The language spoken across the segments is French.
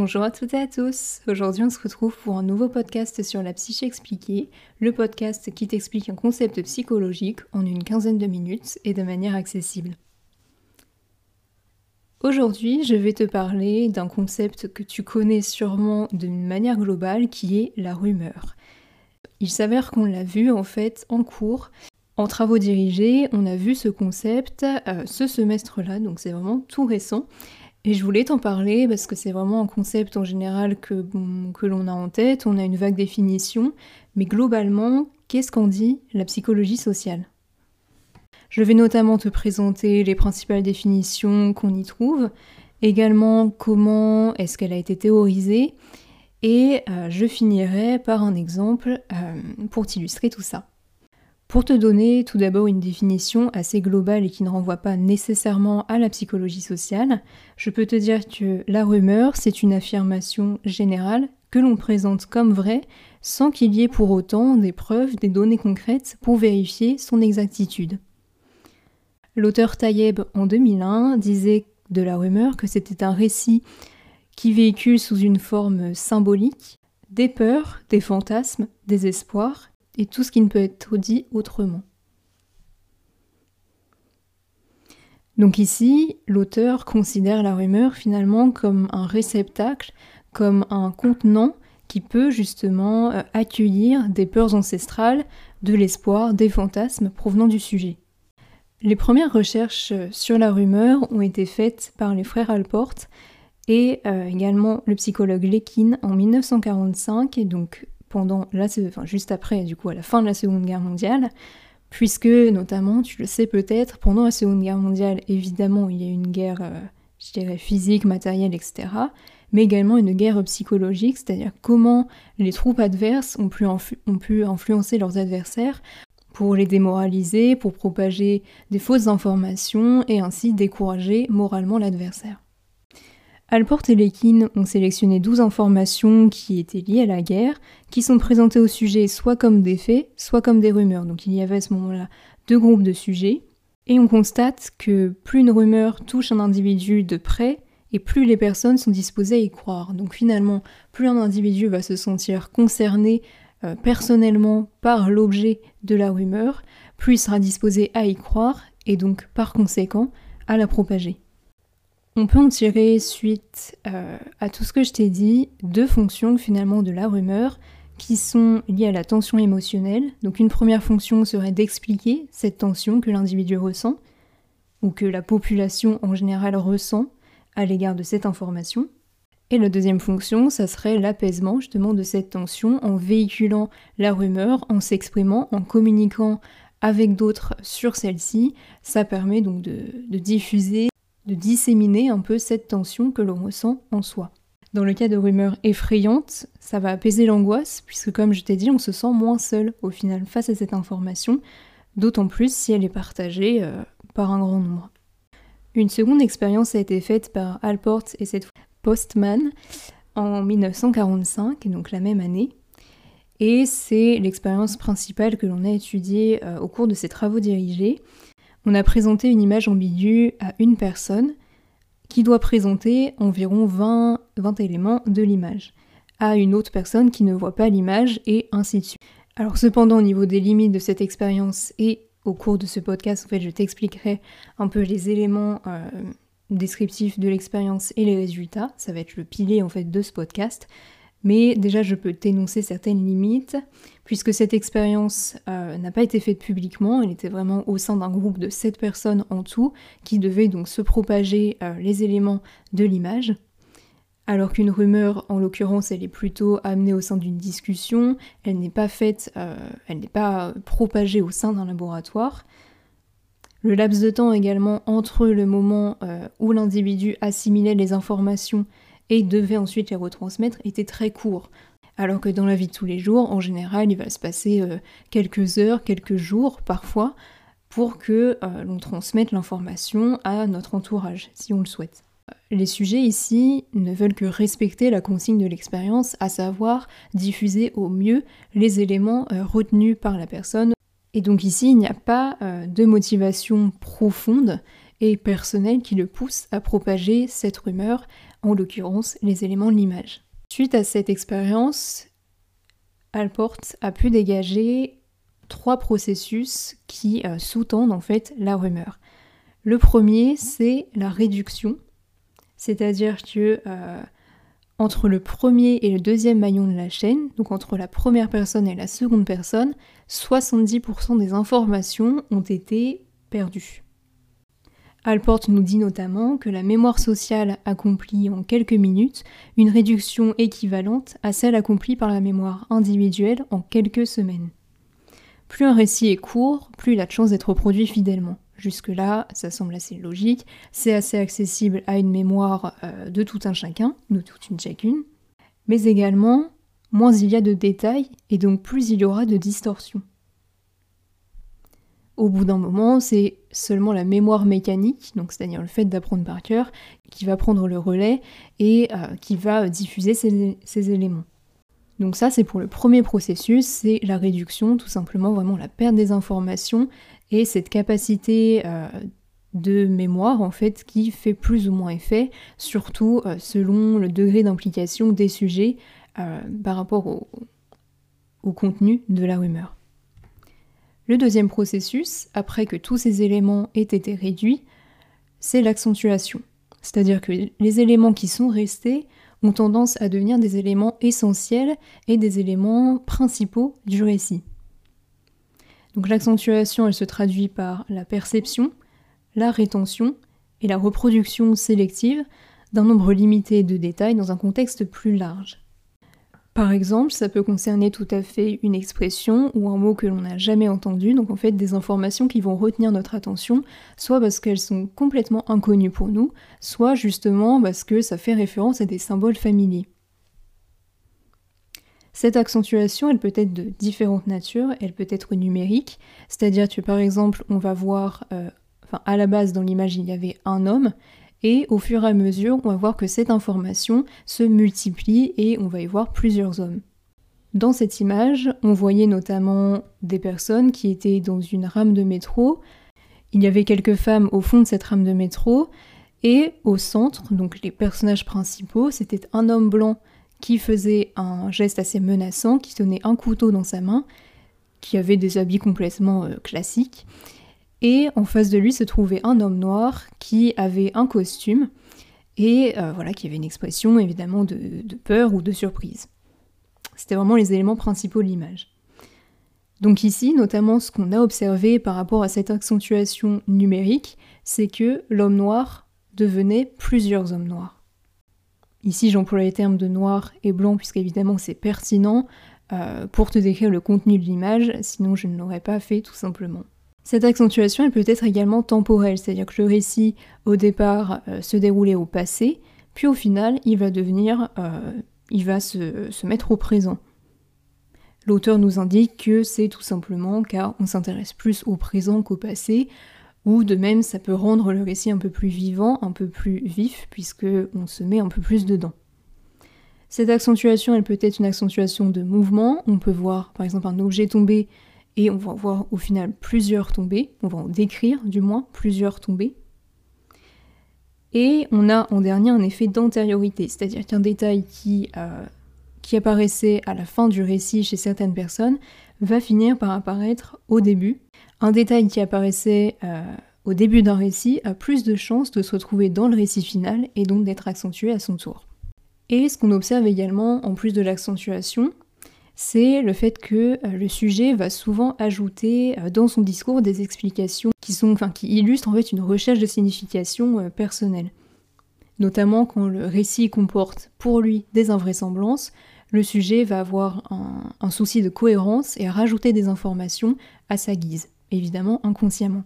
Bonjour à toutes et à tous. Aujourd'hui, on se retrouve pour un nouveau podcast sur la psyché expliquée, le podcast qui t'explique un concept psychologique en une quinzaine de minutes et de manière accessible. Aujourd'hui, je vais te parler d'un concept que tu connais sûrement d'une manière globale qui est la rumeur. Il s'avère qu'on l'a vu en fait en cours. En travaux dirigés, on a vu ce concept euh, ce semestre-là, donc c'est vraiment tout récent. Et je voulais t'en parler parce que c'est vraiment un concept en général que, l'on a en tête, on a une vague définition, mais globalement, qu'est-ce qu'en dit la psychologie sociale? Je vais notamment te présenter les principales définitions qu'on y trouve, également comment est-ce qu'elle a été théorisée, et euh, je finirai par un exemple euh, pour t'illustrer tout ça. Pour te donner tout d'abord une définition assez globale et qui ne renvoie pas nécessairement à la psychologie sociale, je peux te dire que la rumeur, c'est une affirmation générale que l'on présente comme vraie sans qu'il y ait pour autant des preuves, des données concrètes pour vérifier son exactitude. L'auteur Tayeb en 2001 disait de la rumeur que c'était un récit qui véhicule sous une forme symbolique des peurs, des fantasmes, des espoirs et tout ce qui ne peut être dit autrement. Donc ici, l'auteur considère la rumeur finalement comme un réceptacle, comme un contenant qui peut justement euh, accueillir des peurs ancestrales, de l'espoir, des fantasmes provenant du sujet. Les premières recherches sur la rumeur ont été faites par les frères Alport et euh, également le psychologue Lekin en 1945, et donc pendant la, enfin, juste après, du coup, à la fin de la Seconde Guerre mondiale, puisque notamment, tu le sais peut-être, pendant la Seconde Guerre mondiale, évidemment, il y a une guerre, euh, je dirais, physique, matérielle, etc., mais également une guerre psychologique, c'est-à-dire comment les troupes adverses ont pu influencer leurs adversaires pour les démoraliser, pour propager des fausses informations et ainsi décourager moralement l'adversaire. Alport et Lekin ont sélectionné 12 informations qui étaient liées à la guerre, qui sont présentées au sujet soit comme des faits, soit comme des rumeurs. Donc il y avait à ce moment-là deux groupes de sujets. Et on constate que plus une rumeur touche un individu de près, et plus les personnes sont disposées à y croire. Donc finalement, plus un individu va se sentir concerné euh, personnellement par l'objet de la rumeur, plus il sera disposé à y croire, et donc par conséquent à la propager. On peut en tirer suite euh, à tout ce que je t'ai dit deux fonctions finalement de la rumeur qui sont liées à la tension émotionnelle. Donc une première fonction serait d'expliquer cette tension que l'individu ressent ou que la population en général ressent à l'égard de cette information. Et la deuxième fonction, ça serait l'apaisement justement de cette tension en véhiculant la rumeur, en s'exprimant, en communiquant avec d'autres sur celle-ci. Ça permet donc de, de diffuser de disséminer un peu cette tension que l'on ressent en soi. Dans le cas de rumeurs effrayantes, ça va apaiser l'angoisse, puisque comme je t'ai dit, on se sent moins seul au final face à cette information, d'autant plus si elle est partagée euh, par un grand nombre. Une seconde expérience a été faite par Alport et cette fois Postman en 1945, donc la même année, et c'est l'expérience principale que l'on a étudiée euh, au cours de ces travaux dirigés on a présenté une image ambiguë à une personne qui doit présenter environ 20, 20 éléments de l'image à une autre personne qui ne voit pas l'image et ainsi de suite. Alors cependant au niveau des limites de cette expérience et au cours de ce podcast en fait je t'expliquerai un peu les éléments euh, descriptifs de l'expérience et les résultats, ça va être le pilier en fait de ce podcast. Mais déjà, je peux t'énoncer certaines limites, puisque cette expérience euh, n'a pas été faite publiquement, elle était vraiment au sein d'un groupe de 7 personnes en tout, qui devaient donc se propager euh, les éléments de l'image. Alors qu'une rumeur, en l'occurrence, elle est plutôt amenée au sein d'une discussion, elle n'est pas faite, euh, elle n'est pas propagée au sein d'un laboratoire. Le laps de temps également entre le moment où l'individu assimilait les informations et devait ensuite les retransmettre était très court. Alors que dans la vie de tous les jours, en général, il va se passer euh, quelques heures, quelques jours parfois, pour que euh, l'on transmette l'information à notre entourage, si on le souhaite. Les sujets ici ne veulent que respecter la consigne de l'expérience, à savoir diffuser au mieux les éléments euh, retenus par la personne. Et donc ici, il n'y a pas de motivation profonde, et personnel qui le pousse à propager cette rumeur, en l'occurrence les éléments de l'image. Suite à cette expérience, Alport a pu dégager trois processus qui euh, sous-tendent en fait la rumeur. Le premier, c'est la réduction, c'est-à-dire que euh, entre le premier et le deuxième maillon de la chaîne, donc entre la première personne et la seconde personne, 70% des informations ont été perdues. Alport nous dit notamment que la mémoire sociale accomplit en quelques minutes une réduction équivalente à celle accomplie par la mémoire individuelle en quelques semaines. Plus un récit est court, plus il a de chance d'être reproduit fidèlement. Jusque-là, ça semble assez logique, c'est assez accessible à une mémoire euh, de tout un chacun, de toute une chacune, mais également, moins il y a de détails et donc plus il y aura de distorsions. Au bout d'un moment, c'est seulement la mémoire mécanique, donc c'est-à-dire le fait d'apprendre par cœur, qui va prendre le relais et euh, qui va diffuser ces, éléments. Donc ça, c'est pour le premier processus, c'est la réduction, tout simplement vraiment la perte des informations et cette capacité euh, de mémoire en fait qui fait plus ou moins effet, surtout euh, selon le degré d'implication des sujets par rapport au contenu de la rumeur. Le deuxième processus, après que tous ces éléments aient été réduits, c'est l'accentuation. C'est-à-dire que les éléments qui sont restés ont tendance à devenir des éléments essentiels et des éléments principaux du récit. Donc l'accentuation, elle se traduit par la perception, la rétention et la reproduction sélective d'un nombre limité de détails dans un contexte plus large. Par exemple, ça peut concerner tout à fait une expression ou un mot que l'on n'a jamais entendu, donc en fait des informations qui vont retenir notre attention, soit parce qu'elles sont complètement inconnues pour nous, soit justement parce que ça fait référence à des symboles familiers. Cette accentuation, elle peut être de différentes natures, elle peut être numérique, c'est-à-dire que par exemple, on va voir, euh, enfin à la base dans l'image il y avait un homme, et au fur et à mesure, on va voir que cette information se multiplie et on va y voir plusieurs hommes. Dans cette image, on voyait notamment des personnes qui étaient dans une rame de métro. Il y avait quelques femmes au fond de cette rame de métro et au centre, donc les personnages principaux, c'était un homme blanc qui faisait un geste assez menaçant, qui tenait un couteau dans sa main, qui avait des habits complètement euh, classiques, et en face de lui se trouvait un homme noir qui avait un costume et euh, voilà, qui avait une expression évidemment de, peur ou de surprise. C'était vraiment les éléments principaux de l'image. Donc ici, notamment ce qu'on a observé par rapport à cette accentuation numérique, c'est que l'homme noir devenait plusieurs hommes noirs. Ici, j'emploie les termes de noir et blanc puisqu'évidemment c'est pertinent euh, pour te décrire le contenu de l'image, sinon je ne l'aurais pas fait tout simplement. Cette accentuation elle peut être également temporelle, c'est-à-dire que le récit au départ euh, se déroulait au passé, puis au final il va devenir, euh, il va se, mettre au présent. L'auteur nous indique que c'est tout simplement car on s'intéresse plus au présent qu'au passé, ou de même ça peut rendre le récit un peu plus vivant, un peu plus vif, puisque on se met un peu plus dedans. Cette accentuation, elle peut être une accentuation de mouvement. On peut voir par exemple un objet tomber et on va voir au final plusieurs tombées, on va en décrire du moins plusieurs tombées. Et on a en dernier un effet d'antériorité, c'est-à-dire qu'un détail qui, euh, apparaissait à la fin du récit chez certaines personnes va finir par apparaître au début. Un détail qui apparaissait euh, au début d'un récit a plus de chances de se retrouver dans le récit final et donc d'être accentué à son tour. Et ce qu'on observe également, en plus de l'accentuation, c'est le fait que euh, le sujet va souvent ajouter euh, dans son discours des explications qui, illustrent en fait une recherche de signification euh, personnelle. Notamment quand le récit comporte pour lui des invraisemblances, le sujet va avoir un souci de cohérence et rajouter des informations à sa guise, évidemment inconsciemment.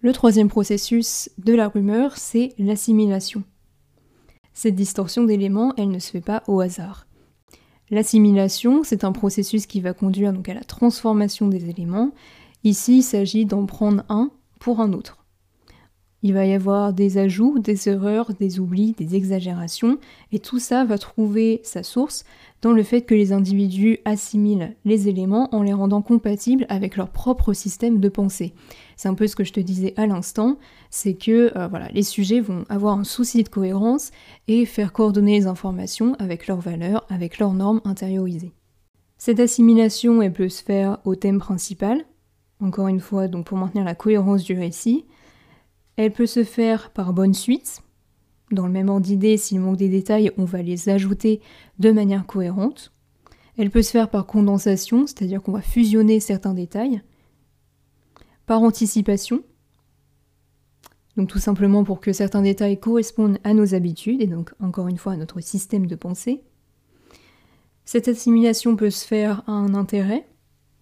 Le troisième processus de la rumeur, c'est l'assimilation. Cette distorsion d'éléments, elle ne se fait pas au hasard. L'assimilation, c'est un processus qui va conduire donc à la transformation des éléments. Ici, il s'agit d'en prendre un pour un autre. Il va y avoir des ajouts, des erreurs, des oublis, des exagérations, et tout ça va trouver sa source dans le fait que les individus assimilent les éléments en les rendant compatibles avec leur propre système de pensée. C'est un peu ce que je te disais à l'instant, c'est que euh, voilà, les sujets vont avoir un souci de cohérence et faire coordonner les informations avec leurs valeurs, avec leurs normes intériorisées. Cette assimilation, peut se faire au thème principal, encore une fois, donc pour maintenir la cohérence du récit. Elle peut se faire par bonne suite. Dans le même ordre d'idée, s'il manque des détails, on va les ajouter de manière cohérente. Elle peut se faire par condensation, c'est-à-dire qu'on va fusionner certains détails. Par anticipation, donc tout simplement pour que certains détails correspondent à nos habitudes et donc encore une fois à notre système de pensée. Cette assimilation peut se faire à un intérêt,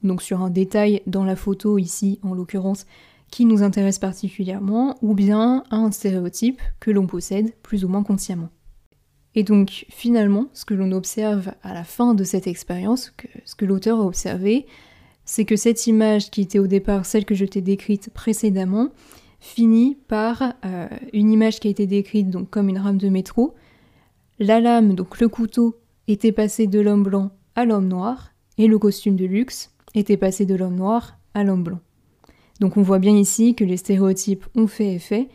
donc sur un détail dans la photo ici en l'occurrence qui nous intéresse particulièrement, ou bien à un stéréotype que l'on possède plus ou moins consciemment. Et donc finalement, ce que l'on observe à la fin de cette expérience, ce que l'auteur a observé, c'est que cette image qui était au départ celle que je t'ai décrite précédemment, finit par euh, une image qui a été décrite comme une rame de métro. La lame, donc le couteau, était passé de l'homme blanc à l'homme noir, et le costume de luxe était passé de l'homme noir à l'homme blanc. Donc on voit bien ici que les stéréotypes ont fait effet,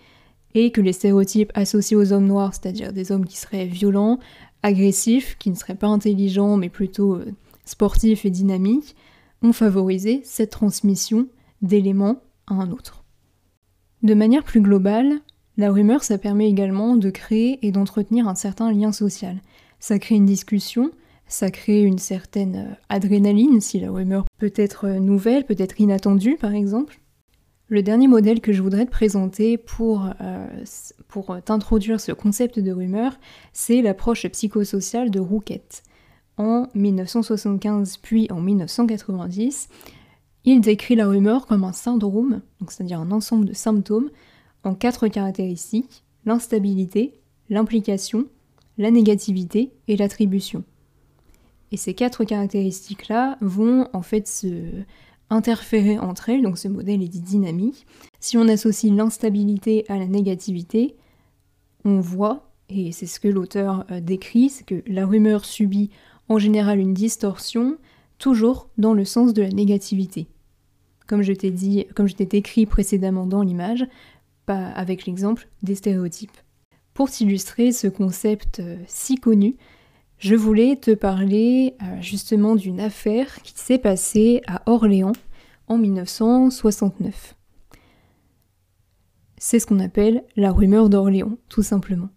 et que les stéréotypes associés aux hommes noirs, c'est-à-dire des hommes qui seraient violents, agressifs, qui ne seraient pas intelligents mais plutôt euh, sportifs et dynamiques, ont favorisé cette transmission d'éléments à un autre. De manière plus globale, la rumeur, ça permet également de créer et d'entretenir un certain lien social. Ça crée une discussion, ça crée une certaine euh, adrénaline si la rumeur peut être euh, nouvelle, peut être inattendue par exemple. Le dernier modèle que je voudrais te présenter pour, euh, pour t'introduire ce concept de rumeur, c'est l'approche psychosociale de Rouquette. En 1975 puis en 1990, il décrit la rumeur comme un syndrome, c'est-à-dire un ensemble de symptômes, en quatre caractéristiques, l'instabilité, l'implication, la négativité et l'attribution. Et ces quatre caractéristiques-là vont en fait se interférer entre elles, donc ce modèle est dit dynamique. Si on associe l'instabilité à la négativité, on voit, et c'est ce que l'auteur euh, décrit, c'est que la rumeur subit en général une distorsion, toujours dans le sens de la négativité. Comme je t'ai dit, comme je t'ai écrit précédemment dans l'image, pas avec l'exemple des stéréotypes. Pour t'illustrer ce concept euh, si connu, je voulais te parler euh, justement d'une affaire qui s'est passée à Orléans en 1969. C'est ce qu'on appelle la rumeur d'Orléans, tout simplement.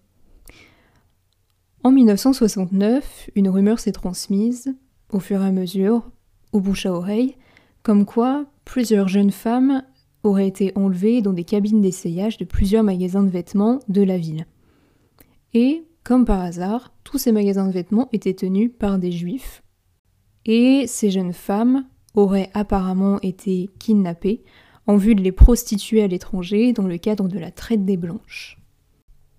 En 1969, une rumeur s'est transmise, au fur et à mesure, au bouche à oreille, comme quoi plusieurs jeunes femmes auraient été enlevées dans des cabines d'essayage de plusieurs magasins de vêtements de la ville. Et comme par hasard, tous ces magasins de vêtements étaient tenus par des juifs. Et ces jeunes femmes auraient apparemment été kidnappées en vue de les prostituer à l'étranger dans le cadre de la traite des blanches.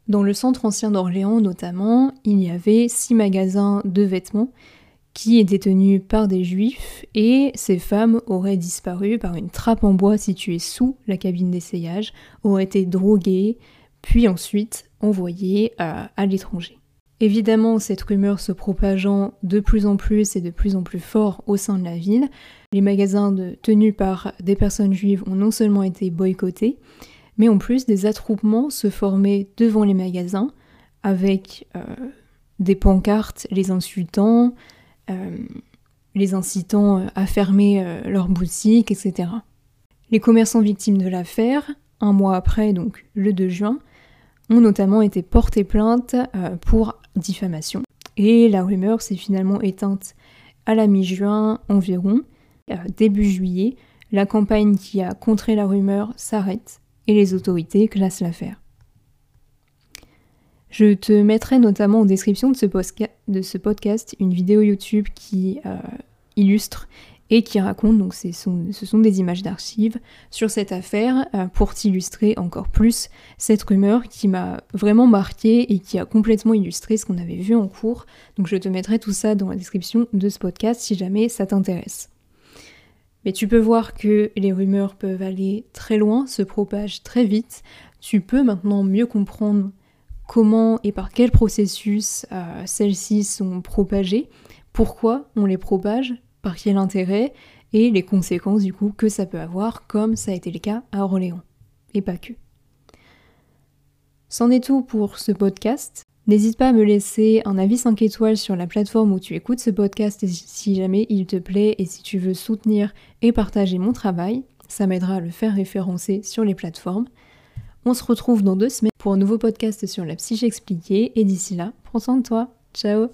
Dans le centre ancien d'Orléans notamment, il y avait six magasins de vêtements qui étaient tenus par des juifs et ces femmes auraient disparu par une trappe en bois située sous la cabine d'essayage, auraient été droguées, puis ensuite envoyées à, l'étranger. Évidemment, cette rumeur se propageant de plus en plus et de plus en plus fort au sein de la ville, les magasins tenus par des personnes juives ont non seulement été boycottés, mais en plus des attroupements se formaient devant les magasins avec euh, des pancartes les insultant, euh, les incitant à fermer euh, leurs boutiques, etc. Les commerçants victimes de l'affaire, un mois après, donc le 2 juin, notamment été portés plainte euh, pour diffamation. Et la rumeur s'est finalement éteinte à la mi-juin environ. Euh, début juillet, la campagne qui a contré la rumeur s'arrête et les autorités classent l'affaire. Je te mettrai notamment en description de ce, podcast une vidéo YouTube qui euh, illustre et qui raconte, donc ce sont des images d'archives sur cette affaire euh, pour t'illustrer encore plus cette rumeur qui m'a vraiment marqué et qui a complètement illustré ce qu'on avait vu en cours. Donc je te mettrai tout ça dans la description de ce podcast si jamais ça t'intéresse. Mais tu peux voir que les rumeurs peuvent aller très loin, se propagent très vite, tu peux maintenant mieux comprendre comment et par quel processus euh, celles-ci sont propagées, pourquoi on les propage, par quel intérêt, et les conséquences du coup que ça peut avoir, comme ça a été le cas à Orléans. Et pas que. C'en est tout pour ce podcast. N'hésite pas à me laisser un avis 5 étoiles sur la plateforme où tu écoutes ce podcast si jamais il te plaît et si tu veux soutenir et partager mon travail. Ça m'aidera à le faire référencer sur les plateformes. On se retrouve dans deux semaines pour un nouveau podcast sur la psyché expliquée et d'ici là, prends soin de toi. Ciao